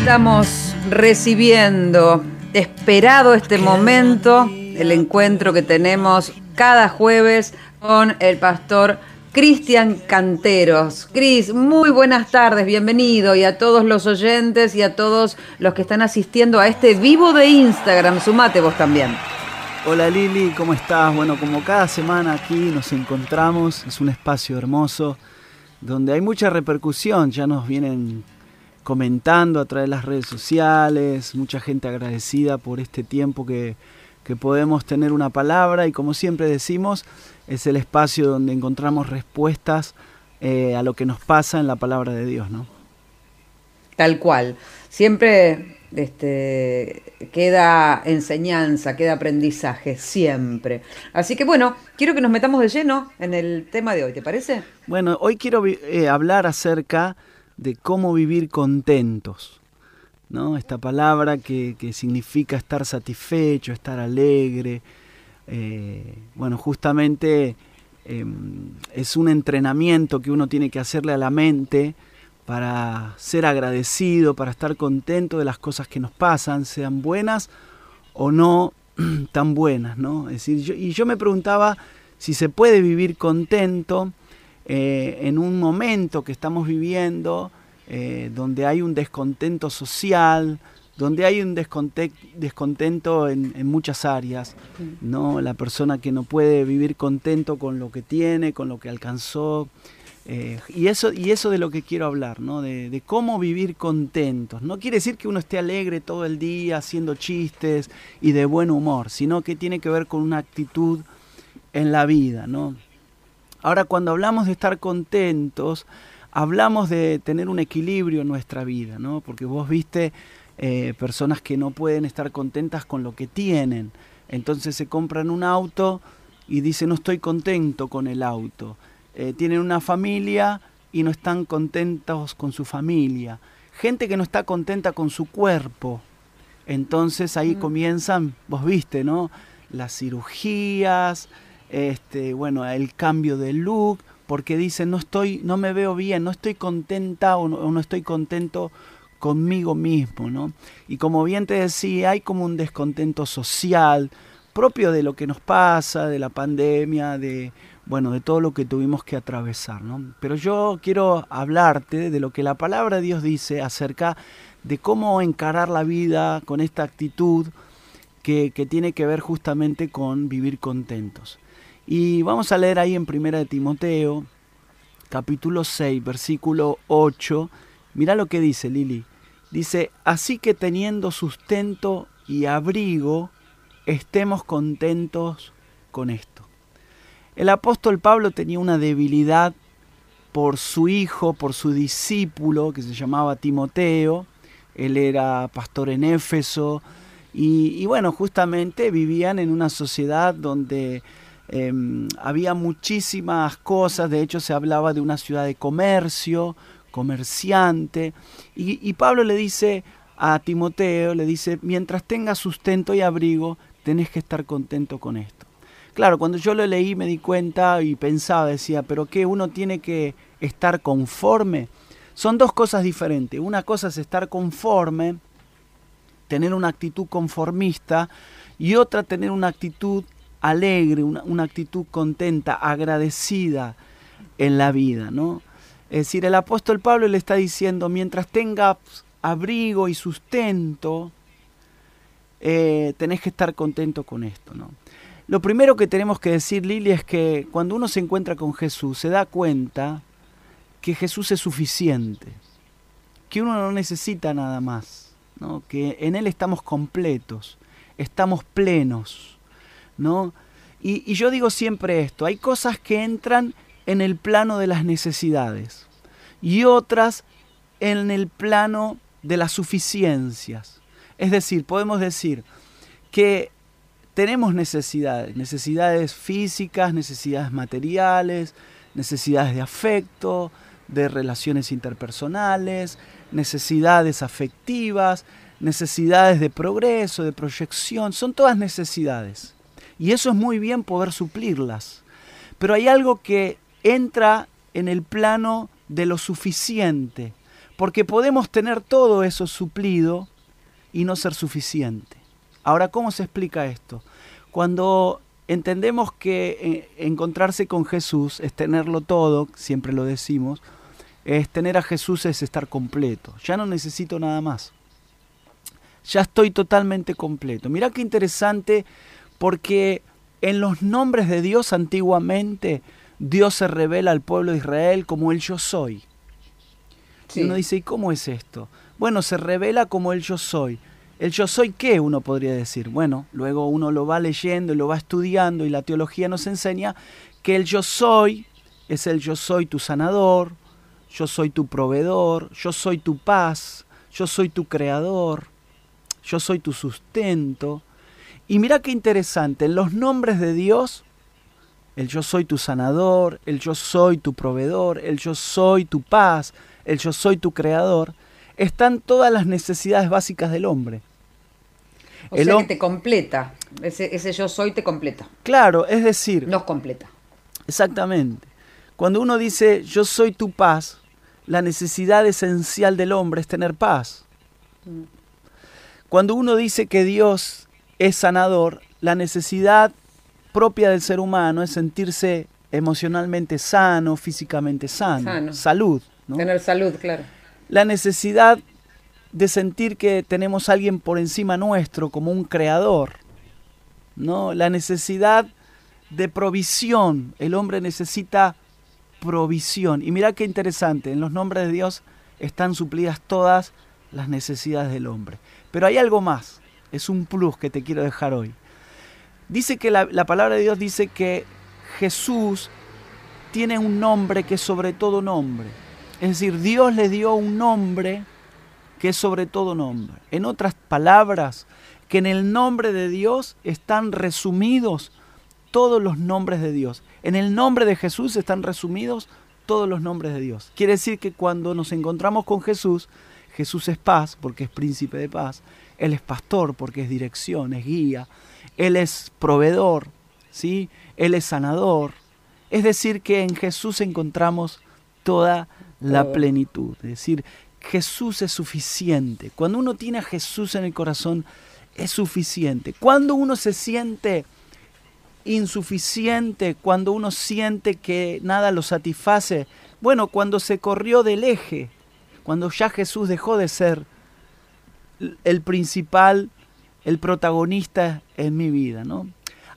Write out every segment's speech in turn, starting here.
Estamos recibiendo, esperado este momento, el encuentro que tenemos cada jueves con el pastor Cristian Canteros. Cris, muy buenas tardes, bienvenido y a todos los oyentes y a todos los que están asistiendo a este vivo de Instagram. Sumate vos también. Hola Lili, ¿cómo estás? Bueno, como cada semana aquí nos encontramos, es un espacio hermoso donde hay mucha repercusión, ya nos vienen comentando a través de las redes sociales, mucha gente agradecida por este tiempo que, que podemos tener una palabra y como siempre decimos, es el espacio donde encontramos respuestas eh, a lo que nos pasa en la palabra de Dios, ¿no? Tal cual. Siempre este, queda enseñanza, queda aprendizaje, siempre. Así que bueno, quiero que nos metamos de lleno en el tema de hoy, ¿te parece? Bueno, hoy quiero eh, hablar acerca de cómo vivir contentos. ¿no? Esta palabra que, significa estar satisfecho, estar alegre. Eh, bueno, justamente em, es un entrenamiento que uno tiene que hacerle a la mente para ser agradecido, para estar contento de las cosas que nos pasan, sean buenas o no tan buenas, ¿no? Es decir, y yo me preguntaba si se puede vivir contento eh, en un momento que estamos viviendo eh, donde hay un descontento social, donde hay un descontento en, muchas áreas, ¿no? La persona que no puede vivir contento con lo que tiene, con lo que alcanzó. Eh, y, eso, y eso de lo que quiero hablar, ¿no? De, de, cómo vivir contentos. No quiere decir que uno esté alegre todo el día, haciendo chistes y de buen humor, sino que tiene que ver con una actitud en la vida, ¿no? Ahora, cuando hablamos de estar contentos, hablamos de tener un equilibrio en nuestra vida, ¿no? Porque vos viste eh, personas que no pueden estar contentas con lo que tienen. Entonces se compran un auto y dicen no estoy contento con el auto. Eh, tienen una familia y no están contentos con su familia. Gente que no está contenta con su cuerpo. Entonces ahí mm. comienzan, vos viste, ¿no? Las cirugías, este, bueno, el cambio de look, porque dicen no estoy, no me veo bien, no estoy contenta o no, estoy contento conmigo mismo, ¿no? Y como bien te decía, hay como un descontento social propio de lo que nos pasa, de la pandemia, de bueno, de todo lo que tuvimos que atravesar, ¿no? Pero yo quiero hablarte de lo que la palabra de Dios dice acerca de cómo encarar la vida con esta actitud que tiene que ver justamente con vivir contentos. Y vamos a leer ahí en Primera de Timoteo, capítulo 6, versículo 8. Mira lo que dice Lili. Dice, así que teniendo sustento y abrigo, estemos contentos con esto. El apóstol Pablo tenía una debilidad por su hijo, por su discípulo, que se llamaba Timoteo. Él era pastor en Éfeso. Y, y bueno, justamente vivían en una sociedad donde Em, había muchísimas cosas, de hecho se hablaba de una ciudad de comercio, comerciante, y, Pablo le dice a Timoteo, le dice, mientras tengas sustento y abrigo, tenés que estar contento con esto. Claro, cuando yo lo leí me di cuenta y pensaba, decía, pero ¿qué? Uno tiene que estar conforme. Son dos cosas diferentes. Una cosa es estar conforme, tener una actitud conformista, y otra tener una actitud alegre, una, actitud contenta, agradecida en la vida, ¿no? Es decir, el apóstol Pablo le está diciendo, mientras tengas abrigo y sustento, eh, tenés que estar contento con esto, ¿no? Lo primero que tenemos que decir, Lili, es que cuando uno se encuentra con Jesús, se da cuenta que Jesús es suficiente, que uno no necesita nada más, ¿no? que en Él estamos completos, estamos plenos. ¿No? Y, yo digo siempre esto, hay cosas que entran en el plano de las necesidades y otras en el plano de las suficiencias. Es decir, podemos decir que tenemos necesidades, necesidades físicas, necesidades materiales, necesidades de afecto, de relaciones interpersonales, necesidades afectivas, necesidades de progreso, de proyección, son todas necesidades. Y eso es muy bien poder suplirlas. Pero hay algo que entra en el plano de lo suficiente. Porque podemos tener todo eso suplido y no ser suficiente. Ahora, ¿cómo se explica esto? Cuando entendemos que eh, encontrarse con Jesús es tenerlo todo, siempre lo decimos, es tener a Jesús es estar completo. Ya no necesito nada más. Ya estoy totalmente completo. Mira qué interesante porque en los nombres de Dios antiguamente Dios se revela al pueblo de Israel como el yo soy. Y uno dice, ¿y cómo es esto? Bueno, se revela como el yo soy. El yo soy qué, uno podría decir. Bueno, luego uno lo va leyendo y lo va estudiando y la teología nos enseña que el yo soy es el yo soy tu sanador, yo soy tu proveedor, yo soy tu paz, yo soy tu creador, yo soy tu sustento. Y mira qué interesante, en los nombres de Dios, el yo soy tu sanador, el yo soy tu proveedor, el yo soy tu paz, el yo soy tu creador, están todas las necesidades básicas del hombre. O sea que te completa, ese, ese yo soy te completa. Claro, es decir... Nos completa. Exactamente. Cuando uno dice yo soy tu paz, la necesidad esencial del hombre es tener paz. Mm. Cuando uno dice que Dios es sanador, la necesidad propia del ser humano es sentirse emocionalmente sano, físicamente sano, salud. Tener salud, claro. La necesidad de sentir que tenemos a alguien por encima nuestro como un creador. ¿no? La necesidad de provisión. El hombre necesita provisión. Y mira qué interesante, en los nombres de Dios están suplidas todas las necesidades del hombre. Pero hay algo más, es un plus que te quiero dejar hoy. Dice que la, la palabra de Dios dice que Jesús tiene un nombre que es sobre todo nombre. Es decir, Dios le dio un nombre que es sobre todo nombre. En otras palabras, que en el nombre de Dios están resumidos todos los nombres de Dios. En el nombre de Jesús están resumidos todos los nombres de Dios. Quiere decir que cuando nos encontramos con Jesús, Jesús es paz porque es príncipe de paz. Él es pastor porque es dirección, es guía. Él es proveedor, ¿sí? Él es sanador. Es decir, que en Jesús encontramos toda la plenitud. Es decir, Jesús es suficiente. Cuando uno tiene a Jesús en el corazón, es suficiente. Cuando uno se siente insuficiente, cuando uno siente que nada lo satisface, bueno, cuando se corrió del eje, cuando ya Jesús dejó de ser el principal, el protagonista en mi vida, ¿no?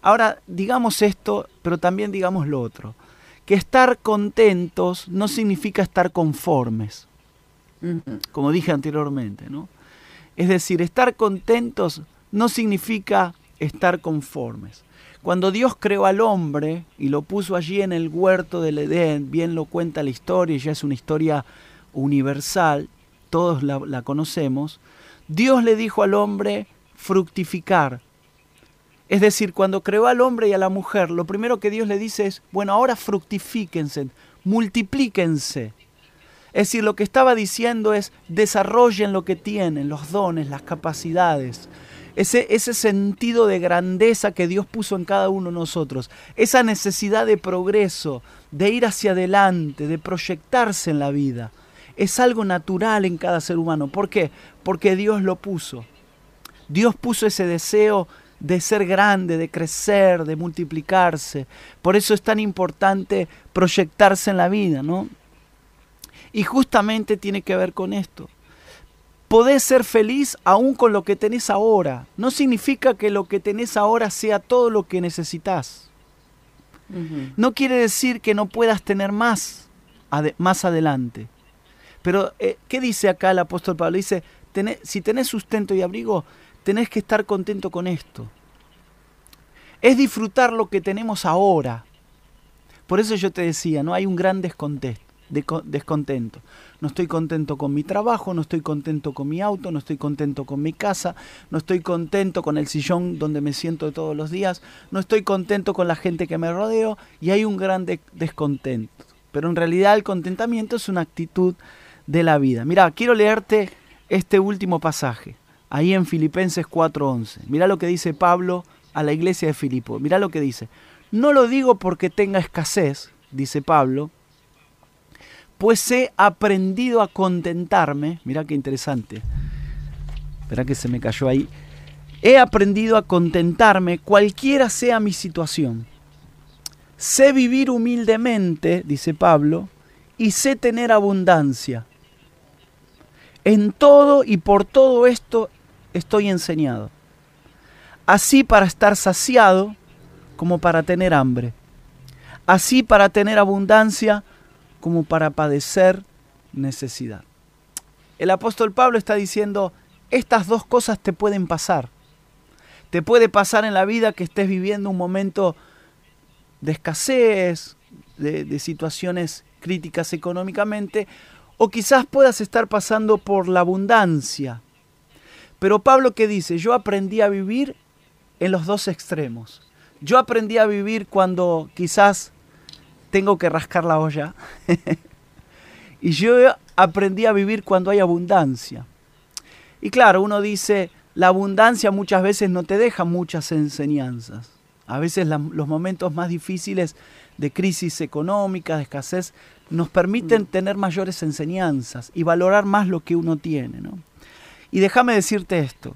Ahora, digamos esto, pero también digamos lo otro, que estar contentos no significa estar conformes, como dije anteriormente, ¿no? Es decir, estar contentos no significa estar conformes. Cuando Dios creó al hombre y lo puso allí en el huerto del Edén, bien lo cuenta la historia, y ya es una historia universal, todos la, conocemos, Dios le dijo al hombre fructificar. Es decir, cuando creó al hombre y a la mujer, lo primero que Dios le dice es, bueno, ahora fructifíquense, multiplíquense. Es decir, lo que estaba diciendo es, desarrollen lo que tienen, los dones, las capacidades, ese, ese sentido de grandeza que Dios puso en cada uno de nosotros, esa necesidad de progreso, de ir hacia adelante, de proyectarse en la vida, es algo natural en cada ser humano. ¿Por qué? Porque Dios lo puso. Dios puso ese deseo de ser grande, de crecer, de multiplicarse. Por eso es tan importante proyectarse en la vida, ¿no? Y justamente tiene que ver con esto podés ser feliz aún con lo que tenés ahora. No significa que lo que tenés ahora sea todo lo que necesitas. No quiere decir que no puedas tener más, más adelante. Pero, eh, ¿qué dice acá el apóstol Pablo? Dice, si tenés sustento y abrigo, tenés que estar contento con esto. Es disfrutar lo que tenemos ahora. Por eso yo te decía, no hay un gran descontento. No estoy contento con mi trabajo, no estoy contento con mi auto, no estoy contento con mi casa, no estoy contento con el sillón donde me siento todos los días, no estoy contento con la gente que me rodeo y hay un gran descontento. Pero en realidad el contentamiento es una actitud de la vida. Mira, quiero leerte este último pasaje, ahí en Filipenses 4:11. Mira lo que dice Pablo a la iglesia de Filipo. Mira lo que dice. No lo digo porque tenga escasez, dice Pablo, pues he aprendido a contentarme. Mira qué interesante. Espera que se me cayó ahí. He aprendido a contentarme cualquiera sea mi situación. Sé vivir humildemente, dice Pablo, y sé tener abundancia. En todo y por todo esto estoy enseñado. Así para estar saciado como para tener hambre. Así para tener abundancia como para padecer necesidad. El apóstol Pablo está diciendo, estas dos cosas te pueden pasar. Te puede pasar en la vida que estés viviendo un momento de escasez, de, situaciones críticas económicamente, o quizás puedas estar pasando por la abundancia. Pero Pablo que dice, yo aprendí a vivir en los dos extremos. Yo aprendí a vivir cuando quizás tengo que rascar la olla. y yo aprendí a vivir cuando hay abundancia. Y claro, uno dice, la abundancia muchas veces no te deja muchas enseñanzas. A veces los momentos más difíciles de crisis económica, de escasez, nos permiten mm. tener mayores enseñanzas y valorar más lo que uno tiene. Y déjame decirte esto,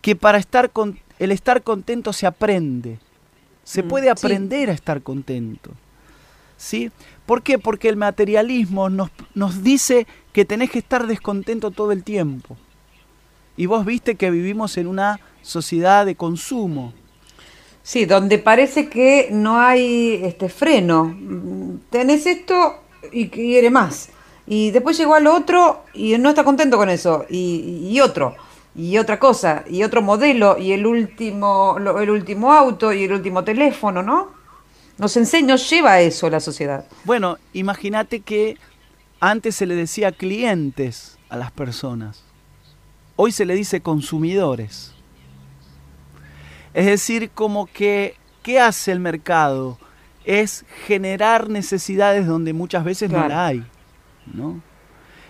que para estar con, el estar contento se aprende. Se mm, puede aprender a estar contento. ¿Sí? ¿Por qué? Porque el materialismo nos, nos dice que tenés que estar descontento todo el tiempo. Y vos viste que vivimos en una sociedad de consumo. Sí, donde parece que no hay este freno. Tenés esto y quiere más. Y después llegó al otro y no está contento con eso. Y, otro. Y otra cosa. Y otro modelo. Y el último, el último auto. Y el último teléfono, ¿no? Nos enseña, nos lleva a eso la sociedad. Bueno, imagínate que antes se le decía clientes a las personas. Hoy se le dice consumidores. Es decir, como que, ¿qué hace el mercado? Es generar necesidades donde muchas veces no la hay. ¿no?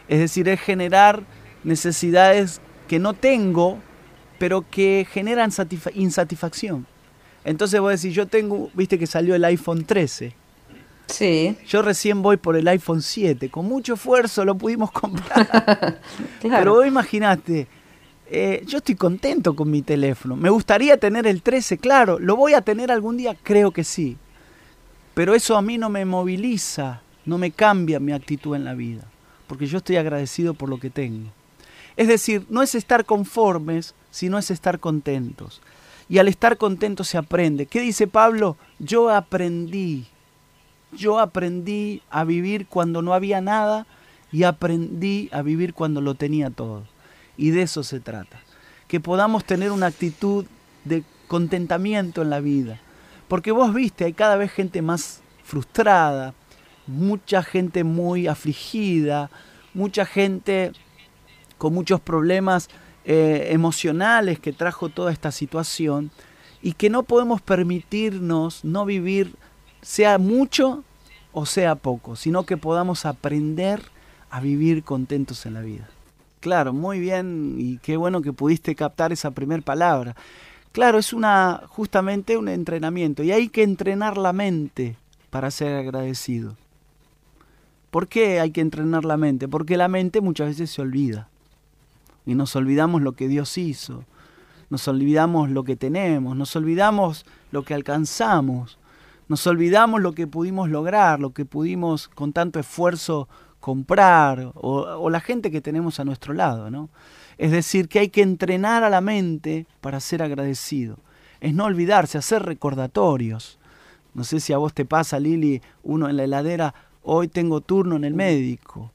Es decir, es generar necesidades que no tengo, pero que generan insatisfacción. Entonces vos decís, yo tengo, viste que salió el iPhone 13. Sí. Yo recién voy por el iPhone 7. Con mucho esfuerzo lo pudimos comprar. Pero vos imaginate, eh, yo estoy contento con mi teléfono. Me gustaría tener el 13, claro. ¿Lo voy a tener algún día? Creo que sí. Pero eso a mí no me moviliza, no me cambia mi actitud en la vida. Porque yo estoy agradecido por lo que tengo. Es decir, no es estar conformes, sino es estar contentos. Y al estar contentos se aprende. ¿Qué dice Pablo? Yo aprendí. Yo aprendí a vivir cuando no había nada y aprendí a vivir cuando lo tenía todo. Y de eso se trata. Que podamos tener una actitud de contentamiento en la vida. Porque vos viste, hay cada vez gente más frustrada, mucha gente muy afligida, mucha gente con muchos problemas eh, emocionales que trajo toda esta situación y que no podemos permitirnos no vivir sea mucho o sea poco, sino que podamos aprender a vivir contentos en la vida. Claro, muy bien y qué bueno que pudiste captar esa primera palabra. Claro, es una justamente un entrenamiento y hay que entrenar la mente para ser agradecido. ¿Por qué hay que entrenar la mente? Porque la mente muchas veces se olvida y nos olvidamos lo que Dios hizo, nos olvidamos lo que tenemos, nos olvidamos lo que alcanzamos, nos olvidamos lo que pudimos lograr, lo que pudimos con tanto esfuerzo comprar o, la gente que tenemos a nuestro lado, ¿no? Es decir, que hay que entrenar a la mente para ser agradecido. Es no olvidarse, hacer recordatorios. No sé si a vos te pasa, Lili, uno en la heladera, hoy tengo turno en el médico.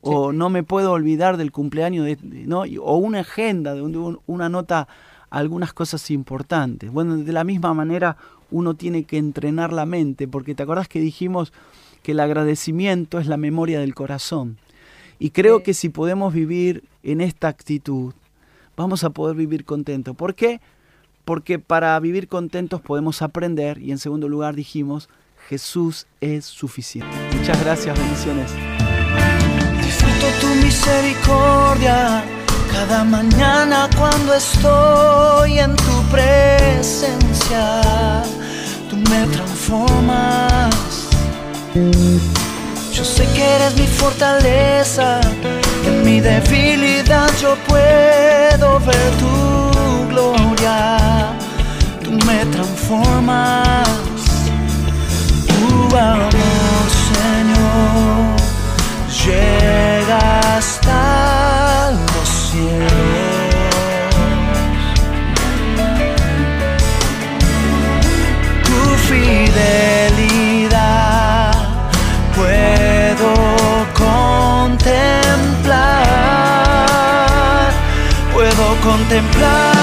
O no me puedo olvidar del cumpleaños, de, ¿no? o una agenda donde una nota algunas cosas importantes. Bueno, de la misma manera uno tiene que entrenar la mente, porque te acordás que dijimos que el agradecimiento es la memoria del corazón. Y creo que si podemos vivir en esta actitud, vamos a poder vivir contentos. ¿Por qué? Porque para vivir contentos podemos aprender y en segundo lugar dijimos, Jesús es suficiente. Muchas gracias, bendiciones. Disfruto tu misericordia cada mañana cuando estoy en tu presencia. Tú me transformas Yo sé que eres mi fortaleza, en mi debilidad yo puedo ver tu gloria. Tú me transformas, tu amor, blood